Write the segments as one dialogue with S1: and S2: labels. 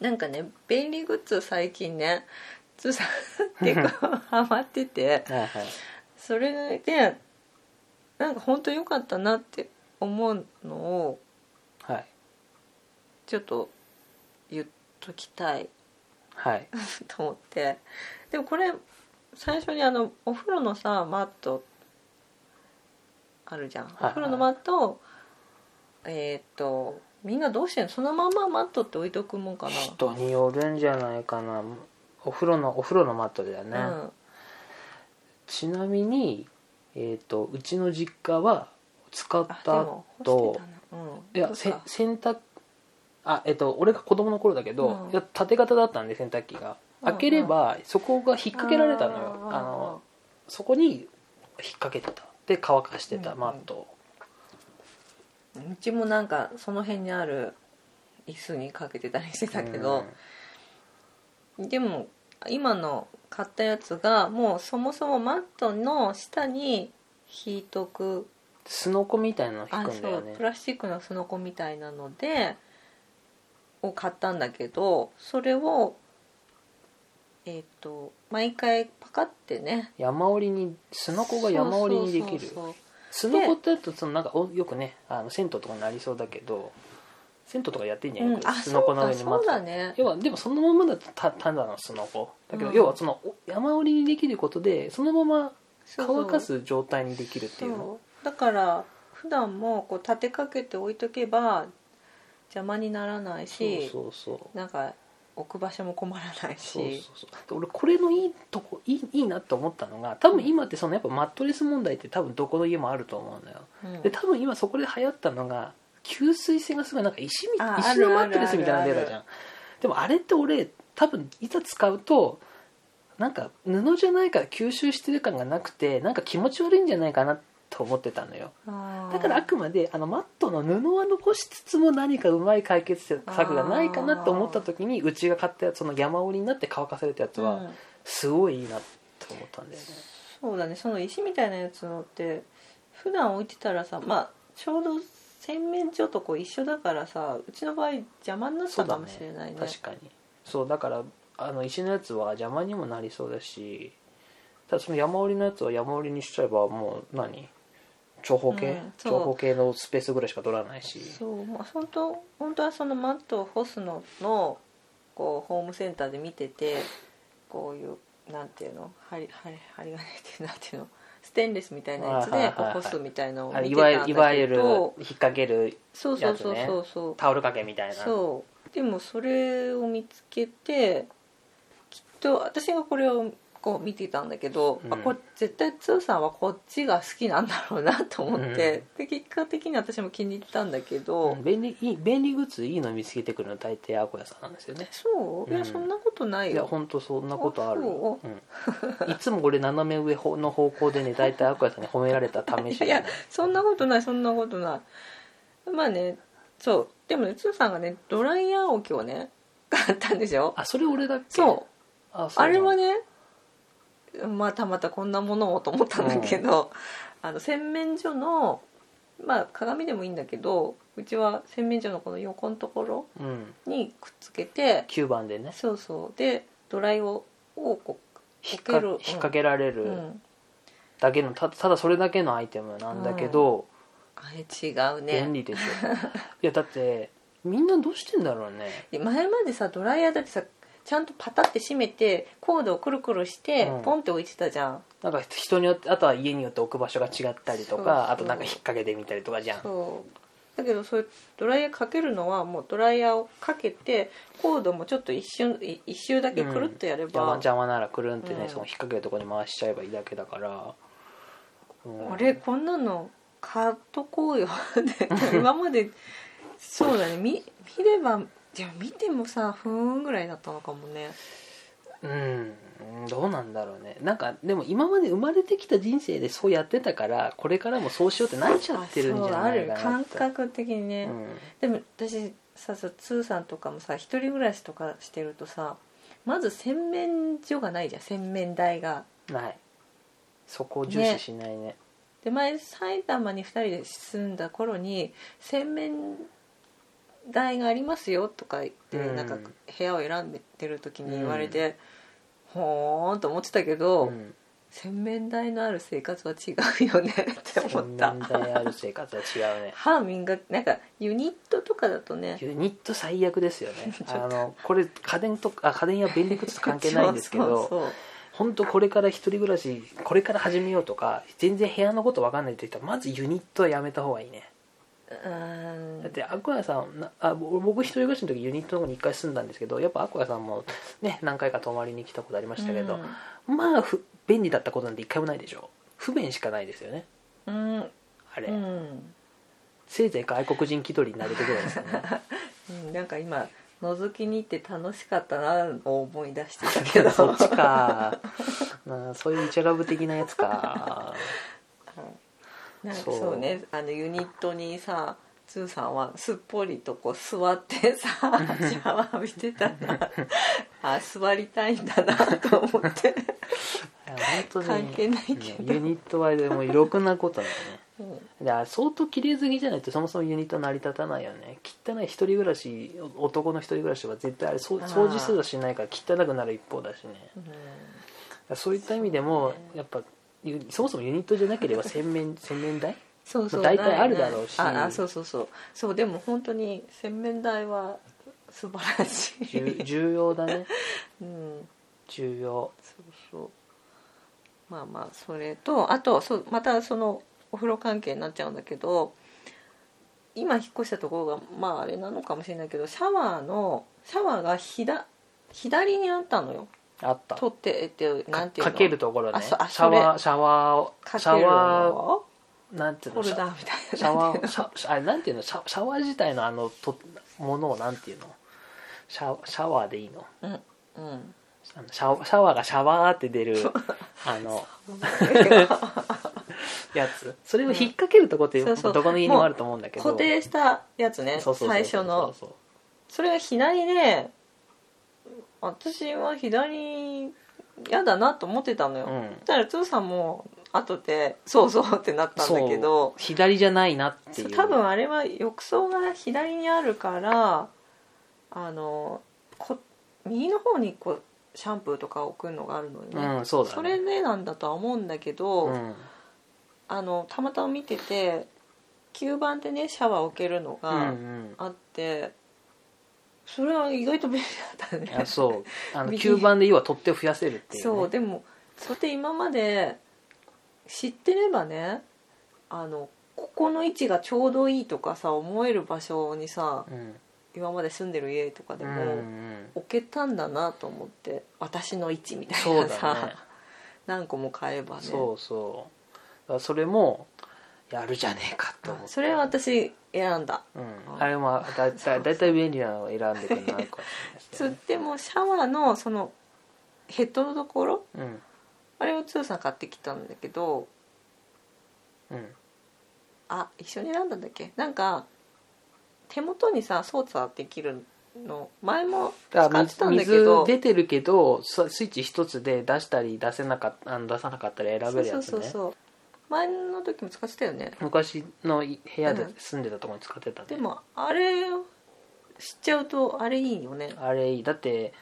S1: なんかね便利グッズ最近ねつーさん結構ハマっててそれでなんか本当良かったなって思うのを
S2: はい。
S1: ちょっと言っときたい。
S2: はい。
S1: と思って。でもこれ最初にあのお風呂のさマットあるじゃん、
S2: いはい。
S1: お風呂のマットをえーっとみんなどうしてんの？そのままマットって置いとくもんか
S2: 人によるんじゃないかな。お風呂のお風呂のマットだよね、
S1: な、
S2: ちなみに、えー、とうちの実家は使った後いや洗濯あえっ、と俺が子供の頃だけど、
S1: うん。
S2: いや縦型だったんで洗濯機が。
S1: うん
S2: 開ければそこが引っ掛けられたのよ、
S1: うん
S2: あのそこに引っ掛けてた。で乾かしてた
S1: うん。
S2: マットを、
S1: うちもなんかその辺にある椅子にかけてたりしてたけど、でも今の買ったやつがもうそもそもマットの下に引いとく。
S2: すのこみたいなの引
S1: あ
S2: くんだよね
S1: そうプラスチックのすのこみたいなのでを買ったんだけどそれをえっ、と毎回パカってね。
S2: 山折りにすのこが山折りにできる。
S1: そうそうそう
S2: すのこってやるとそのなんかおよくねあの銭湯とかになりそうだけど銭湯とかやってんじゃんよく
S1: うんあ
S2: すのこの上に
S1: そうだね。
S2: 要はでもそのままだとたただのすのこだけど、
S1: うん。
S2: 要はそのお山折りにできることでそのまま乾かす状態にできるっていうの。
S1: だから普段もこう立てかけて置いとけば邪魔にならないし
S2: そうそうそう。
S1: なんか置く場所も困らない
S2: そう
S1: し
S2: そうそう。で俺これのいいとこいいいいなって思ったのが多分今ってそのやっぱマットレス問題って多分どこの家もあると思うのよ。
S1: うん。
S2: で多分今そこで流行ったのが吸水性がすごいなんか石み
S1: あ
S2: 石のマットレスみたいなの出たじゃん。でもあれって俺多分いざ使うとなんか布じゃないから吸収してる感がなくてなんか気持ち悪いんじゃないかなと思ってたのよ。だからあくまであのマットの布は残しつつも何かうまい解決策がないかなと思った時にうちが買ったやつその山折りになって乾かされたやつは
S1: うん。
S2: すごいいいなと思ったんだよね、
S1: そうだね。その石みたいなやつのって普段置いてたらさまあちょうど洗面所とこう一緒だからさうちの場合邪魔になったかもしれないね。
S2: 確かに。そうだからあの石のやつは邪魔にもなりそうだしただその山折りのやつは山折りにしちゃえばもう何？長方形、
S1: うん
S2: 長方形のスペースぐらいしか取らないし。
S1: そうまあ本当本当はそのマットを干すののこうホームセンターで見ててこういうなんていうの針針針金ってなんていうのステンレスみたいなやつでこう干すみたいなのを
S2: あ
S1: 見てたんだけど。
S2: いわゆる引っ掛ける
S1: そうそうそうそう。そう、
S2: タオル掛けみたいな。
S1: そう。でもそれを見つけてきっと私がこれをこう見てたんだけど、
S2: うん。
S1: あこれ絶対つーさんはこっちが好きなんだろうなと思って、で結果的に私も気に入ったんだけど、
S2: うん。便利いい便利グッズいいの見つけてくるの大抵アコヤさんなんですよね。
S1: そう。いや、
S2: うん。
S1: そんなことない
S2: いや
S1: よ
S2: 本当そんなことある。
S1: あ
S2: いつも俺斜め上の方向でね大体アコヤさんに褒められた試し
S1: い。やそんなことないそんなことない。まあねそう。でもねつーさんがねドライヤー置きをね買ったんでしょ
S2: あそれ俺だっけ？
S1: そう。
S2: あそう
S1: あれはねまたまたこんなものをと思ったんだけど、あの洗面所のまあ鏡でもいいんだけどうちは洗面所のこの横のところ
S2: うん。
S1: にくっつけて
S2: 9番でね。
S1: そうそう。でドライををこう
S2: 引っか
S1: かける。
S2: 引っ掛けられ
S1: う
S2: る
S1: ん、
S2: だけのたただそれだけのアイテムなんだけど、
S1: あれ違うね。
S2: 便利でしょいやだってみんなどうしてんだろうね。
S1: 前までさドライヤーだってさちゃんとパタって閉めてコードをくるくるして
S2: うん。
S1: ポンって置いてたじゃん、
S2: なんか人によってあとは家によって置く場所が違ったりとかあとなんか引っ掛けてみたりとかじゃん。
S1: そう。だけどそういうドライヤーかけるのはもうドライヤーをかけてコードもちょっと一瞬い一周だけくるっとやれ
S2: 邪魔
S1: ば、
S2: 邪魔ならくるんってね、
S1: うん。
S2: その引っ掛けるところに回しちゃえばいいだけだから、うん。
S1: あれこんなの買っとこうよ。今までそうだね。見見ればじゃ見てもさふーんぐらいだったのかもね。
S2: うんどうなんだろうね。なんかでも今まで生まれてきた人生でそうやってたからこれからもそうしようってなっちゃってるんじゃないかな
S1: そうある。感覚的にね、
S2: うん。
S1: でも私ささツーさんとかもさ一人暮らしとかしてるとさまず洗面所がないじゃん。洗面台が。
S2: ない。そこを重視しないね。
S1: で前埼玉に2人で住んだ頃に洗面台がありますよとか言って、
S2: うん
S1: なんか部屋を選んでる時に言われて、ほーんと思ってたけど、
S2: うん
S1: 洗面台のある生活は違うよねって思った
S2: 洗面台ある生活は違うね
S1: 歯磨きなんかユニットとかだとね
S2: ユニット最悪ですよねあのこれ家電とか家電や便利グッズと関係ないんですけ
S1: そう
S2: ど
S1: そう
S2: 本当これから一人暮らしこれから始めようとか全然部屋のこと分かんないって言ったらまずユニットはやめた方がいいね
S1: ううん。
S2: だってアクアさんなあぼ僕一人暮らしの時ユニットのとこに一回住んだんですけどやっぱアクアさんもね何回か泊まりに来たことありましたけど、まあふ便利だったことなんて一回もないでしょ。不便しかないですよね。
S1: うん、
S2: あれ、
S1: うん。
S2: せいぜい外国人気取りになれるぐらいですよね。
S1: うん、なんか今覗きに行って楽しかったなを思い出してたけど。
S2: そっちか。そういうイチャラブ的なやつか
S1: なんか
S2: そう。
S1: ねあのユニットにさつーさんはすっぽりとこう座ってさ シャワー浴びてたらあ座りたいんだなと思って、
S2: 本当に
S1: 関係ないけど。
S2: ユニットはでもろくなことだよね。
S1: うん。
S2: いや相当綺麗好きじゃないとそもそもユニット成り立たないよね。汚い一人暮らし男の一人暮らしは絶対あれ掃除すらしないから汚くなる一方だしね。だからそういった意味でもやっぱユそもそもユニットじゃなければ 洗面洗面台？
S1: そうそう。
S2: 大体
S1: ない
S2: あるだろうし。
S1: ああそうそうそう。そうでも本当に洗面台は素晴らし
S2: 重
S1: い、
S2: 重要だね。
S1: うん、
S2: 重要。
S1: そうそう。まあまあそれとあとそうまたそのお風呂関係になっちゃうんだけど今引っ越したところがまああれなのかもしれないけどシャワーのシャワーがひだ左にあったのよ
S2: あった。
S1: 取ってえってなんていうの？
S2: かけるところね。シャワー
S1: そ
S2: シャワーシャワー
S1: の
S2: なんていうの？
S1: ホルダーみたいな。
S2: シャワーシャシャあれなんていうの？シャシャワー自体のあのとものをなんていうの？シャシャワーでいいの？
S1: うんうん。
S2: シャワシャワーがシャワーって出るあのやつ。それを引っ掛けるとこって
S1: そうそう。
S2: どこの家にもあると思うんだけど。
S1: 固定したやつね最初の。
S2: そ
S1: れが左で私は左嫌だなと思ってたのよ、
S2: うん。
S1: らつーさんも後でそうそうってなったんだけど。
S2: 左じゃないなっていう。
S1: 多分あれは浴槽が左にあるからあのこ右の方にこうシャンプーとか置くのがあるのにね、
S2: うんそうだね。
S1: それでなんだとは思うんだけど、
S2: うん。
S1: あのたまたま見てて吸盤でねシャワー置けるのが
S2: ん。
S1: あって、それは意外と便利だったね。
S2: あそう。あの
S1: 右
S2: 吸盤で要は取っ手を増やせるっていう、ね、
S1: そう。でもそれって今まで知ってればねあのここの位置がちょうどいいとかさ思える場所にさ
S2: うん。
S1: 今まで住んでる家とかで
S2: うん
S1: も
S2: うん。
S1: 置けたんだなと思って私の位置みた
S2: そ
S1: いうなさ、
S2: だね。
S1: 何個も買えばね。
S2: そうそう。それもやるじゃねえかと思って。
S1: それは私選んだ。
S2: うん、あれもだだだいたい便利なのを選んでくるなるか
S1: つ
S2: ね。
S1: ってもシャワーのそのヘッドのところ
S2: うん。
S1: あれをつーさん買ってきたんだけど
S2: うん。
S1: あ一緒に選んだんだっけ？なんか手元にさ操作できるの前も使ってたんだけ
S2: 水
S1: ど
S2: 出てるけどススイッチ一つで出したり出せなか出さなかったり選べるやつね。
S1: そうそうそうそう前の時も使ってたよね。
S2: 昔の部屋で
S1: うん。
S2: 住んでたところに使ってたね、
S1: でもあれ知っちゃうとあれいいよね。
S2: あれいい。だって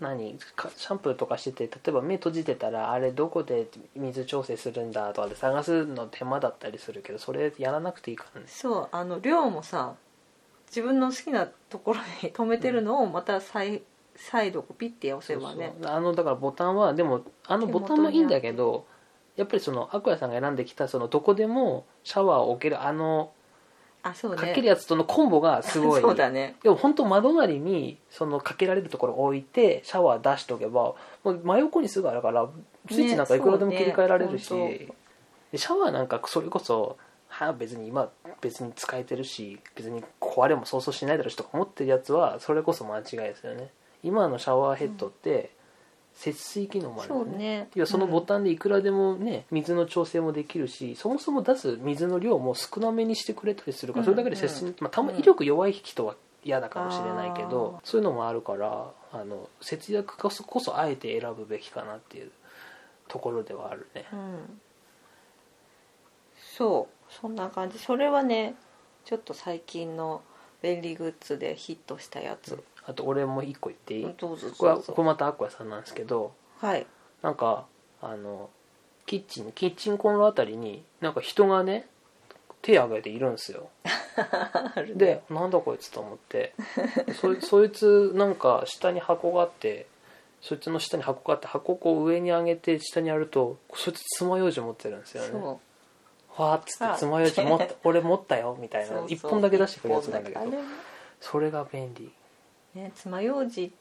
S2: 何かシャンプーとかしてて例えば目閉じてたらあれどこで水調整するんだとかで探すの手間だったりするけどそれやらなくていいからね。
S1: そうあの量もさ自分の好きなところに 止めてるのをまた再再度ピッて押せばね。
S2: あのだからボタンはでもあのボタンもいいんだけどやっぱりそのアクアさんが選んできたそのどこでもシャワーを置けるあの
S1: あそうね。
S2: かけるやつとのコンボがすごい。
S1: そうだね。
S2: でも本当窓なりにそのかけられるところを置いてシャワー出しておけばもう真横にすぐあるからスイッチなんかいくらでも切り替えられるし、
S1: そうね
S2: でシャワーなんかそれこそはあ別に今別に使えてるし別に壊れもそうそうしないだろうしとか思ってるやつはそれこそ間違いですよね。今のシャワーヘッドって節水機能もある
S1: そ
S2: んですね
S1: うね。
S2: いやそのボタンでいくらでもね水の調整もできるしそもそも出す水の量も少なめにしてくれたりするからそれだけで節水、まあ、たまに威力弱い人は嫌だかもしれないけど、そういうのもあるからあの節約こそこそあえて選ぶべきかなっていうところではあるね。
S1: うん。そう。そんな感じ。それはねちょっと最近の便利グッズでヒットしたやつ、
S2: あと俺も一個言っていい、
S1: どうぞ
S2: これはこれまたアッコヤさんなんですけど
S1: はい。
S2: なんかあのキッチンキッチンコンロあたりになんか人がね手挙げているんですよ。
S1: ね。
S2: でなんだこいつと思って。そ そいつなんか下に箱があってそいつの下に箱があって箱をこう上に上げて下にやるとそいつ爪楊枝持ってるんですよね。
S1: そう。
S2: わーっつって
S1: あ
S2: 爪楊枝持った 俺持ったよみたいな。
S1: そうそう。
S2: 一本だけ出してくるやつなんだけど。
S1: 一本だ
S2: それが便利。
S1: けね爪楊枝。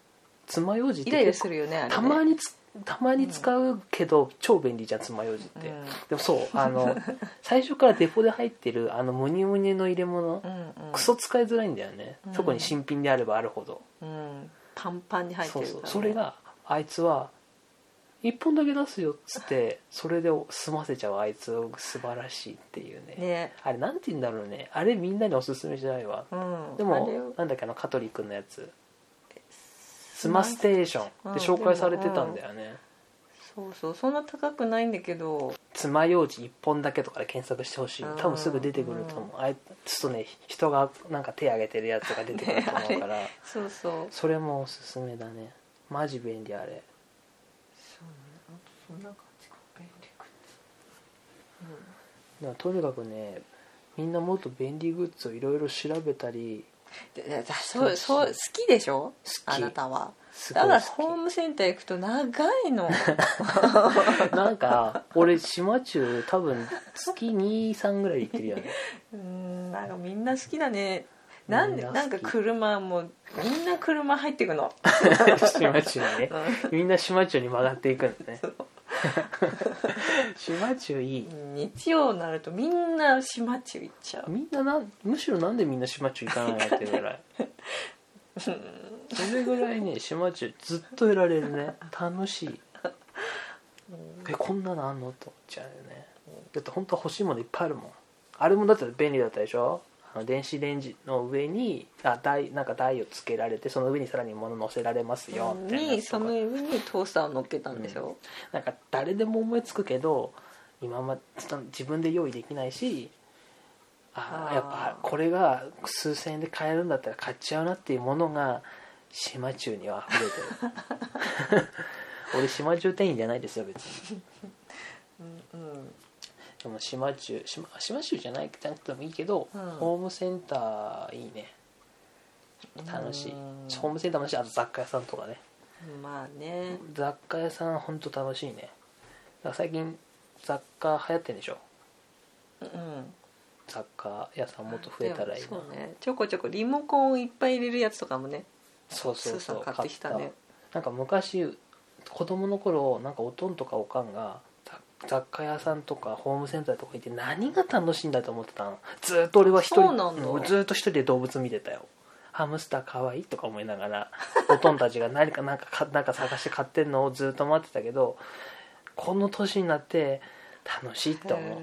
S2: 爪楊枝って
S1: イライラするよねあれね。
S2: たまにつたまに使うけど、超便利じゃん爪楊枝って、
S1: うん。
S2: でもそうあの 最初からデポで入ってるあのムニムニの入れ物、
S1: うんうん。
S2: クソ使いづらいんだよね、
S1: うん。
S2: 特に新品であればあるほど、
S1: うん。パンパンに入って
S2: そうそう
S1: るからね。
S2: それがあいつは1本だけ出すよっつってそれで済ませちゃうあいつ素晴らしいっていうね。
S1: ね。
S2: あれなんて言うんだろうね。あれみんなにおすすめしないわ。
S1: うん。
S2: で
S1: あれを。
S2: もなんだっけあの香取君のやつスマステーションで紹介されてたんだよね。
S1: そうそうそんな高くないんだけど。
S2: 爪楊枝1本だけとかで検索してほしい。多分すぐ出てくると思う。あいつとね人がなんか手挙げてるやつが出てくると思うから。
S1: そうそう。
S2: それもおすすめだね。マジ便利あれ。
S1: そうねあとそんな感じか。便利グッズ。
S2: だからとにかくねみんなもっと便利グッズをいろいろ調べたり
S1: そうそう好きでしょ？あなたは。だから
S2: 好
S1: ホームセンター行くと長いの。
S2: き なんか俺島中多分月23ぐらいで行ってるよね
S1: うんなんかみんな好きだね。なんで
S2: な
S1: んか車もみんな車入ってくの、
S2: 島中にね。
S1: う
S2: みんな島中に曲がっていくんだね 島中いい。
S1: ん日曜になるとみんな島中行っちゃう。
S2: みんななんむしろなんでみんな島中行かないのってぐらい。それぐらいね島中ずっといられるね。楽しい。えこんなのあんの？と思っちゃうよね。だって本当は欲しいものいっぱいあるもん。あれもだって便利だったでしょ？電子レンジの上にあ台なんか台をつけられてその上にさらに物乗せられますよみ
S1: にその上にトースターを乗っけたんでしょ、
S2: なんか誰でも思いつくけど今ま自分で用意できないしあやっぱこれが数千円で買えるんだったら買っちゃうなっていうものが島中には溢れてる。俺島中店員じゃないですよ別に。
S1: うんうん
S2: でも島中島島中じゃないじゃなくてもいいけど、
S1: うん。
S2: ホームセンターいいね。楽しい。
S1: うん。
S2: ホームセンターも楽しいあと雑貨屋さんとかね。
S1: まあね。
S2: 雑貨屋さん本当楽しいね。だから最近雑貨流行ってんでしょ？
S1: うん
S2: 雑貨屋さんもっと増えたらいいな。
S1: そうね。ちょこちょこリモコンをいっぱい入れるやつとかもね。
S2: そうそうそう。
S1: スーさん買ってきたね。
S2: なんか昔子供の頃なんかおとんとかおかんが雑雑貨屋さんとかホームセンターとか行って何が楽しいんだと思ってたの？ずーっと俺は一人。
S1: そうなんだ。
S2: うんずーっと一人で動物見てたよ。ハムスターかわいいとか思いながら おとんたちが何かなんかかなんか探して買ってんのをずっと待ってたけどこの年になって楽しいって思う。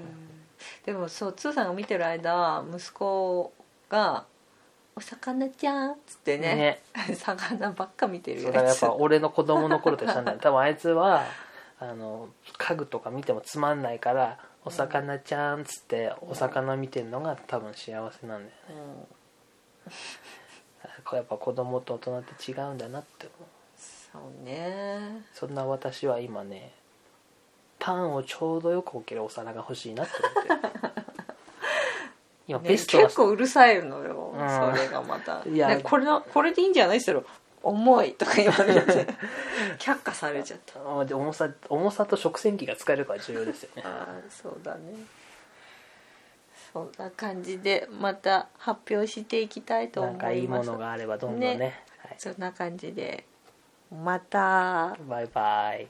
S1: でもそうつーさんが見てる間息子が「お魚ちゃん」っつってね。魚ばっか見てる
S2: そうだからやっぱ俺の子供の頃としたんだよ多分あいつはあの家具とか見てもつまんないから「お魚ちゃん」っつってお魚見てるのが多分幸せなんだよね。これやっぱ子供と大人って違うんだなって思う。
S1: そうね。
S2: そんな私は今ねパンをちょうどよく置けるお皿が欲しいなって思ってる。今
S1: ね
S2: ベストな
S1: 結構うるさいのよ、
S2: うん。
S1: それがまた「
S2: いや
S1: ねこれのこれでいいんじゃない?」って言ったら「重い」とか言われて 却下されちゃった。
S2: あで重さ重さと食洗機が使えるから重要ですよね。
S1: ああそうだね。そんな感じでまた発表していきたいと思
S2: ないんかいい
S1: ます
S2: ものがあればどんどんね。
S1: ね。そんな感じでまた。
S2: はい、バイバイ